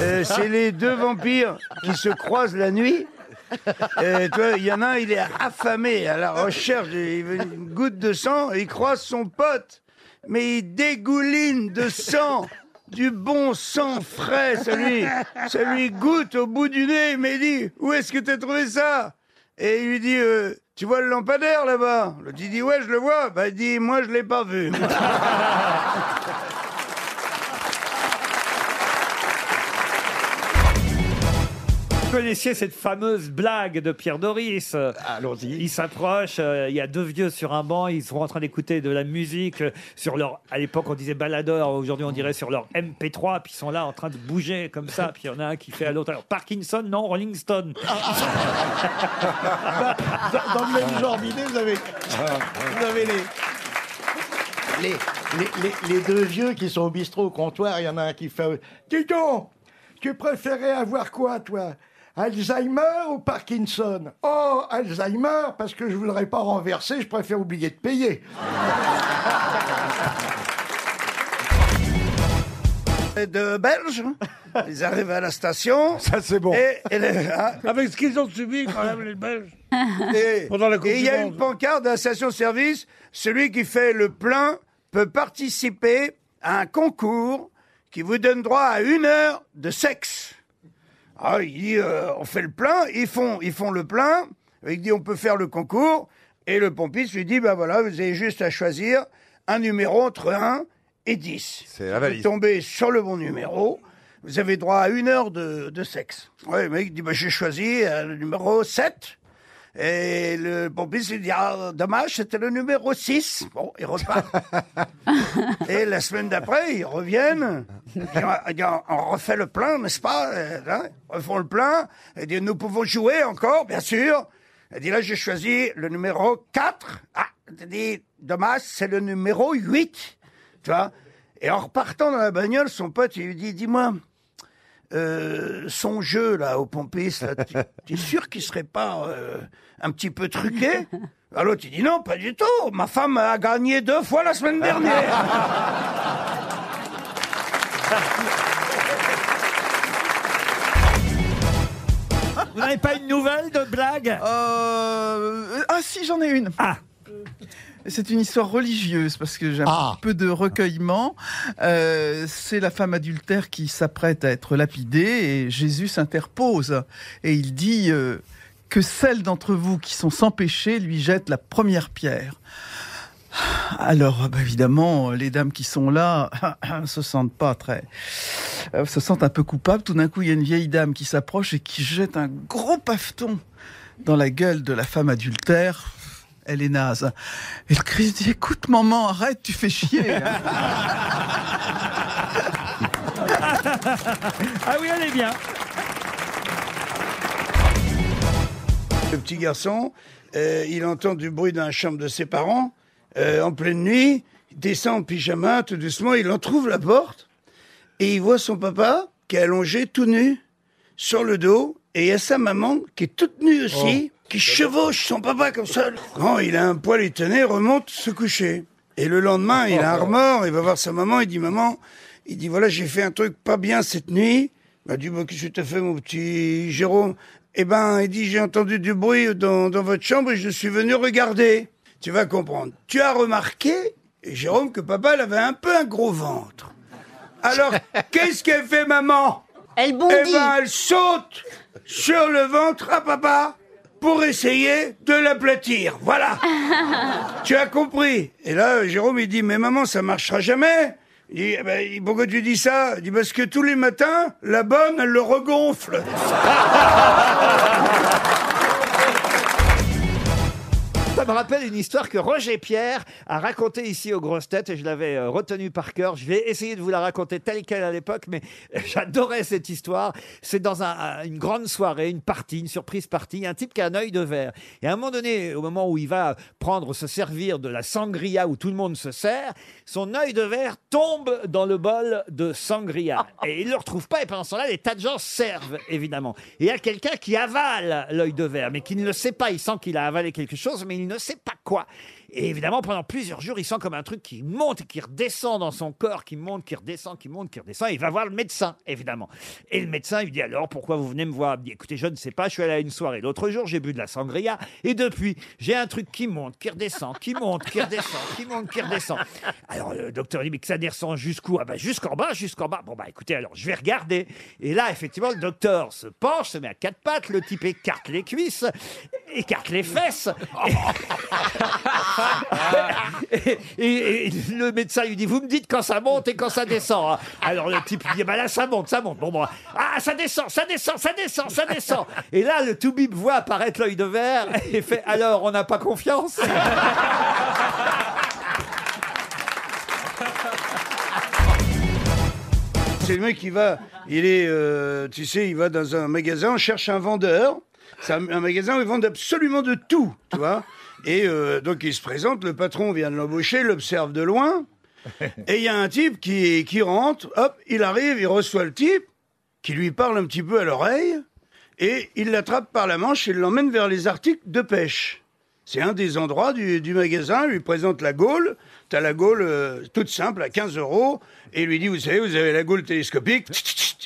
Euh, c'est les deux vampires qui se croisent la nuit. Euh, tu vois, il y en a un, il est affamé à la recherche d'une goutte de sang, et il croise son pote, mais il dégouline de sang, du bon sang frais, ça lui, ça goûte au bout du nez, mais il dit, où est-ce que t'as trouvé ça? Et il lui dit, euh, tu vois le lampadaire là-bas? L'autre il dit, ouais, je le vois. Bah, il dit, moi, je l'ai pas vu. connaissiez cette fameuse blague de Pierre Doris Allons-y. Il s'approche, euh, il y a deux vieux sur un banc, ils sont en train d'écouter de la musique euh, sur leur. À l'époque, on disait baladeur, aujourd'hui, on dirait sur leur MP3, puis ils sont là en train de bouger comme ça, puis il y en a un qui fait à l'autre. Alors, Parkinson, non, Rolling Stone. Dans, dans le même genre d'idée, vous avez, vous avez les, les, les, les- les deux vieux qui sont au bistrot au comptoir. Il y en a un qui fait Dis donc, tu préférais avoir quoi, toi? Alzheimer ou Parkinson? Oh, Alzheimer, parce que je voudrais pas renverser, je préfère oublier de payer. de Belges. Ils arrivent à la station. Ça, c'est bon. Et, et les- hein, Avec ce qu'ils ont subi quand même, les Belges. et- Pendant la et il y a une pancarte de la station-service. Celui qui fait le plein peut participer à un concours qui vous donne droit à une heure de sexe. Ah, il dit, euh, on fait le plein, ils font, ils font le plein. Il dit, on peut faire le concours. Et le pompiste lui dit, ben voilà, vous avez juste à choisir un numéro entre 1 et 10. C'est la Vous valise. tombez sur le bon numéro. Vous avez droit à une heure de, de sexe. Ouais, le mec dit, bah, j'ai choisi euh, le numéro 7. Et le pompiste lui dit, ah, dommage, c'était le numéro 6. Bon, il repart. Et la semaine d'après, ils reviennent. Il dit, Il dit, on refait le plein, n'est-ce pas Euh, hein, Ils refont le plein. Il dit, nous pouvons jouer encore, bien sûr. Il dit, là, j'ai choisi le numéro 4. Ah, il dit, dommage, c'est le numéro 8. Tu vois? Et en repartant dans la bagnole, son pote, il lui dit, dis-moi, euh, son jeu, là, au pompiste, tu- tu es sûr qu'il serait pas euh, un petit peu truqué? Alors il dit, non, pas du tout. Ma femme a gagné deux fois la semaine dernière. Vous n'avez pas une nouvelle de blague? Euh, Ah si, j'en ai une. Ah. C'est une histoire religieuse parce que j'ai un Ah. peu de recueillement. Euh, c'est la femme adultère qui s'apprête à être lapidée et Jésus s'interpose et il dit euh, que celles d'entre vous qui sont sans péché lui jettent la première pierre. Alors, bah, évidemment, les dames qui sont là se sentent pas très, euh, se sentent un peu coupables. Tout d'un coup, il y a une vieille dame qui s'approche et qui jette un gros paveton dans la gueule de la femme adultère. Elle est naze. Et le Christ dit Écoute, maman, arrête, tu fais chier. Ah oui, elle est bien. Le petit garçon, euh, il entend du bruit dans la chambre de ses parents, euh, en pleine nuit, il descend en pyjama, tout doucement, il en trouve la porte, et il voit son papa qui est allongé tout nu, sur le dos, et il y a sa maman qui est toute nue aussi, qui chevauche son papa comme ça. Quand il a un poil étonné, remonte se coucher. Et le lendemain, il a un remords, il va voir sa maman, il dit, maman, il dit, voilà, j'ai fait un truc pas bien cette nuit. M'a dit, bah, qu'est-ce que t'as fait, mon petit Jérôme? Eh ben, il dit, j'ai entendu du bruit dans, dans votre chambre et je suis venu regarder. Tu vas comprendre. Tu as remarqué, Jérôme, que papa, elle avait un peu un gros ventre. Alors, qu'est-ce qu'elle fait, maman? Elle Eh bondit. ben, elle saute sur le ventre à papa pour essayer de l'aplatir. Voilà. tu as compris. Et là, Jérôme, il dit, mais maman, ça marchera jamais. Il dit, Eh ben, pourquoi tu dis ça? Il dit, parce que tous les matins, la bonne, elle le regonfle. me rappelle une histoire que Roger Pierre a racontée ici aux grosses têtes et je l'avais euh, retenue par cœur. Je vais essayer de vous la raconter telle qu'elle à l'époque, mais j'adorais cette histoire. C'est dans un- un- une grande soirée, une partie, une surprise partie, un type qui a un œil de verre. Et à un moment donné, au moment où il va prendre, se servir de la sangria où tout le monde se sert, son œil de verre tombe dans le bol de sangria. Et il ne le retrouve pas et pendant ce temps-là, des tas de gens servent, évidemment. Et il y a quelqu'un qui avale l'œil de verre, mais qui ne le sait pas. Il sent qu'il a avalé quelque chose, mais il ne sait pas quoi. Et évidemment, pendant plusieurs jours, il sent comme un truc qui monte et qui redescend dans son corps, qui monte, qui redescend, qui monte, qui redescend. Et il va voir le médecin, évidemment. Et le médecin, lui dit alors, pourquoi vous venez me voir? Il dit, écoutez, je ne sais pas, je suis allé à une soirée l'autre jour, j'ai bu de la sangria, et depuis, j'ai un truc qui monte, qui redescend, qui monte, qui redescend, qui monte, qui redescend. Alors le docteur dit, mais que ça descend jusqu'où? Ah bah jusqu'en bas, jusqu'en bas. Bon bah écoutez, alors je vais regarder. Et là, effectivement, le docteur se penche, se met à quatre pattes, le type écarte les cuisses, écarte les fesses. Et, et- et le médecin lui dit, vous me dites quand ça monte et quand ça descend. hein. Alors le type dit, bah là ça monte, ça monte. Bon, bon, ah ça descend, ça descend, ça descend, ça descend. Et là, le toubib voit apparaître l'œil de verre et fait, alors on n'a pas confiance? C'est le mec qui va, il est, euh, tu sais, il va dans un magasin, cherche un vendeur. C'est un, magasin où ils vendent absolument de tout, tu vois. Et euh, donc il se présente, le patron vient de l'embaucher, l'observe de loin. Et il y a un type qui, qui rentre, hop, il arrive, il reçoit le type, qui lui parle un petit peu à l'oreille, et il l'attrape par la manche et l'emmène vers les articles de pêche. C'est un des endroits du, du magasin, il lui présente la gaule. T'as la gaule euh, toute simple à 15 euros. Et il lui dit, vous savez, vous avez la gaule télescopique.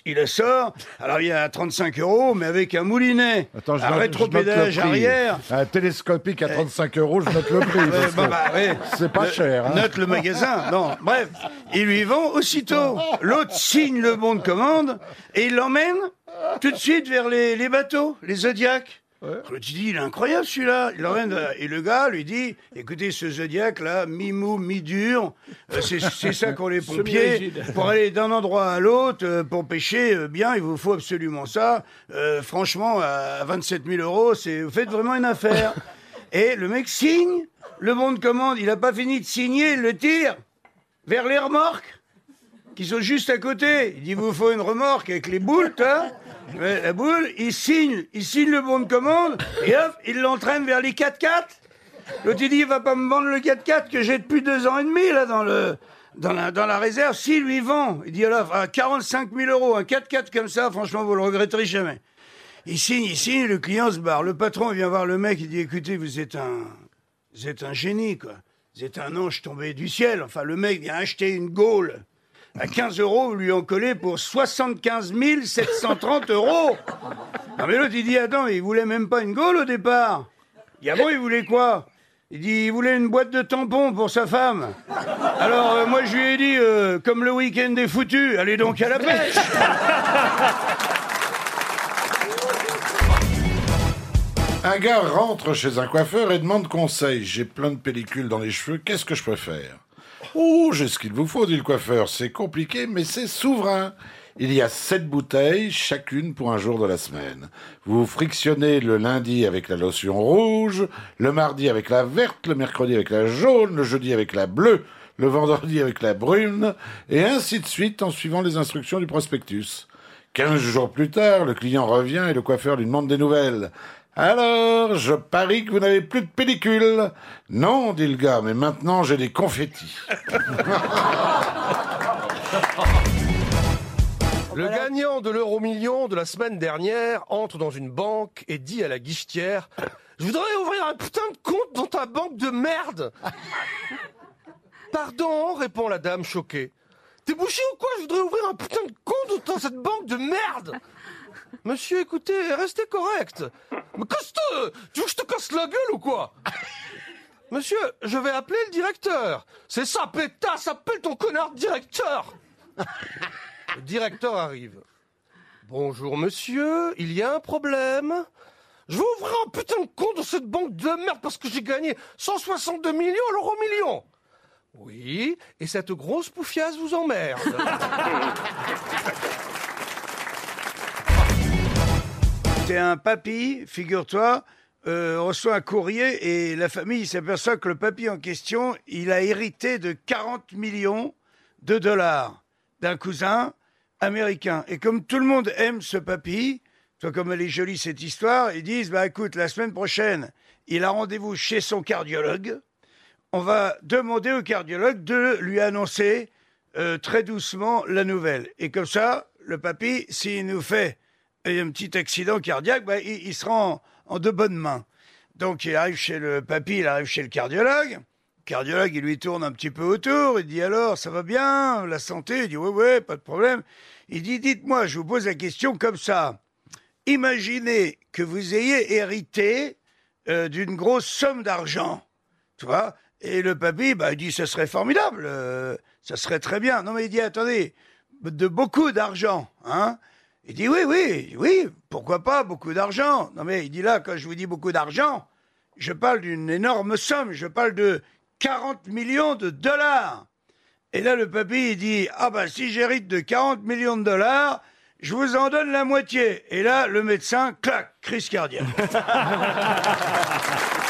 Il la sort. Alors il y a 35 euros, mais avec un moulinet. Attends, je un prix. arrière. Un télescopique à 35 euros, je note le prix. Parce bah, bah, ouais. C'est pas cher. hein. Note le magasin. Non, bref. Il lui vend aussitôt. L'autre signe le bon de commande et il l'emmène tout de suite vers les, les bateaux, les Zodiacs. Je dis, il est incroyable celui-là. Il euh, et le gars lui dit, écoutez, ce Zodiac là, mi-mou, mi-dur, euh, c'est c'est ça qu'ont les pompiers. Pour aller d'un endroit à l'autre, euh, pour pêcher euh, bien, il vous faut absolument ça. Euh, franchement, à 27 000 euros, c'est, vous faites vraiment une affaire. Et le mec signe, le bon de commande, il n'a pas fini de signer, il le tire vers les remorques qui sont juste à côté. Il dit, vous faut une remorque avec les boules. Ouais, La boule, il signe, il signe le bon de commande, et hop, il l'entraîne vers les 4x4. L'autre, il dit, il va pas me vendre le 4x4 que j'ai depuis deux ans et demi, là, dans le, dans la, dans la réserve. Si, lui, vend. Il dit, alors, à 45 000 euros, un 4x4 comme ça, franchement, vous le regretterez jamais. Il signe, il signe, le client se barre. Le patron vient voir le mec, il dit, écoutez, vous êtes un, vous êtes un génie, quoi. Vous êtes un ange tombé du ciel. Enfin, le mec vient acheter une gaule à 15 euros, vous lui en collez pour 75 730 euros. Non, mais l'autre, il dit, attends, il voulait même pas une gaule au départ. Il il voulait quoi? Il dit, il voulait une boîte de tampons pour sa femme. Alors, euh, moi, je lui ai dit, euh, comme le week-end est foutu, allez donc à la pêche. Un gars rentre chez un coiffeur et demande conseil. J'ai plein de pellicules dans les cheveux, qu'est-ce que je peux faire? Oh, j'ai ce qu'il vous faut, dit le coiffeur. C'est compliqué, mais c'est souverain. Il y a sept bouteilles, chacune pour un jour de la semaine. Vous frictionnez le lundi avec la lotion rouge, le mardi avec la verte, le mercredi avec la jaune, le jeudi avec la bleue, le vendredi avec la brune, et ainsi de suite en suivant les instructions du prospectus. Quinze jours plus tard, le client revient et le coiffeur lui demande des nouvelles. Alors, je parie que vous n'avez plus de pellicule. Non, dit le gars, mais maintenant j'ai des confettis. Le gagnant de l'euro million de la semaine dernière entre dans une banque et dit à la guichetière Je voudrais ouvrir un putain de compte dans ta banque de merde Pardon, répond la dame choquée. T'es bouché ou quoi? Je voudrais ouvrir un putain de compte dans cette banque de merde Monsieur, écoutez, restez correct. Mais casse-toi Tu veux que je te casse la gueule ou quoi Monsieur, je vais appeler le directeur. C'est ça, pétasse, appelle ton connard de directeur le directeur arrive. Bonjour monsieur, il y a un problème. Je veux ouvrir un putain de compte dans cette banque de merde parce que j'ai gagné 162 millions à l'euro million. Oui, et cette grosse poufiasse vous emmerde. C'est un papy, figure-toi, euh, reçoit un courrier et la famille s'aperçoit que le papy en question, il a hérité de 40 millions de dollars d'un cousin américain. Et comme tout le monde aime ce papy, toi comme elle est jolie cette histoire, ils disent, bah écoute, la semaine prochaine, il a rendez-vous chez son cardiologue. On va demander au cardiologue de lui annoncer euh, très doucement la nouvelle. Et comme ça, le papy, s'il nous fait un petit accident cardiaque, bah, il, il sera en, de bonnes mains. Donc il arrive chez le papy, il arrive chez le cardiologue. Cardiologue, il lui tourne un petit peu autour. Il dit alors, ça va bien La santé? Il dit oui, oui, pas de problème. Il dit, dites-moi, je vous pose la question comme ça. Imaginez que vous ayez hérité euh, d'une grosse somme d'argent. Tu vois Et le papy, bah, il dit, ce serait formidable. euh, ça serait très bien. Non, mais il dit, attendez, de beaucoup d'argent, hein Il dit, oui, oui, oui, pourquoi pas, beaucoup d'argent? Non, mais il dit là, quand je vous dis beaucoup d'argent, je parle d'une énorme somme, je parle de 40 millions de dollars. Et là, le papy, il dit, ah ben, si j'hérite de 40 millions de dollars, je vous en donne la moitié. Et là, le médecin, clac, crise cardiaque.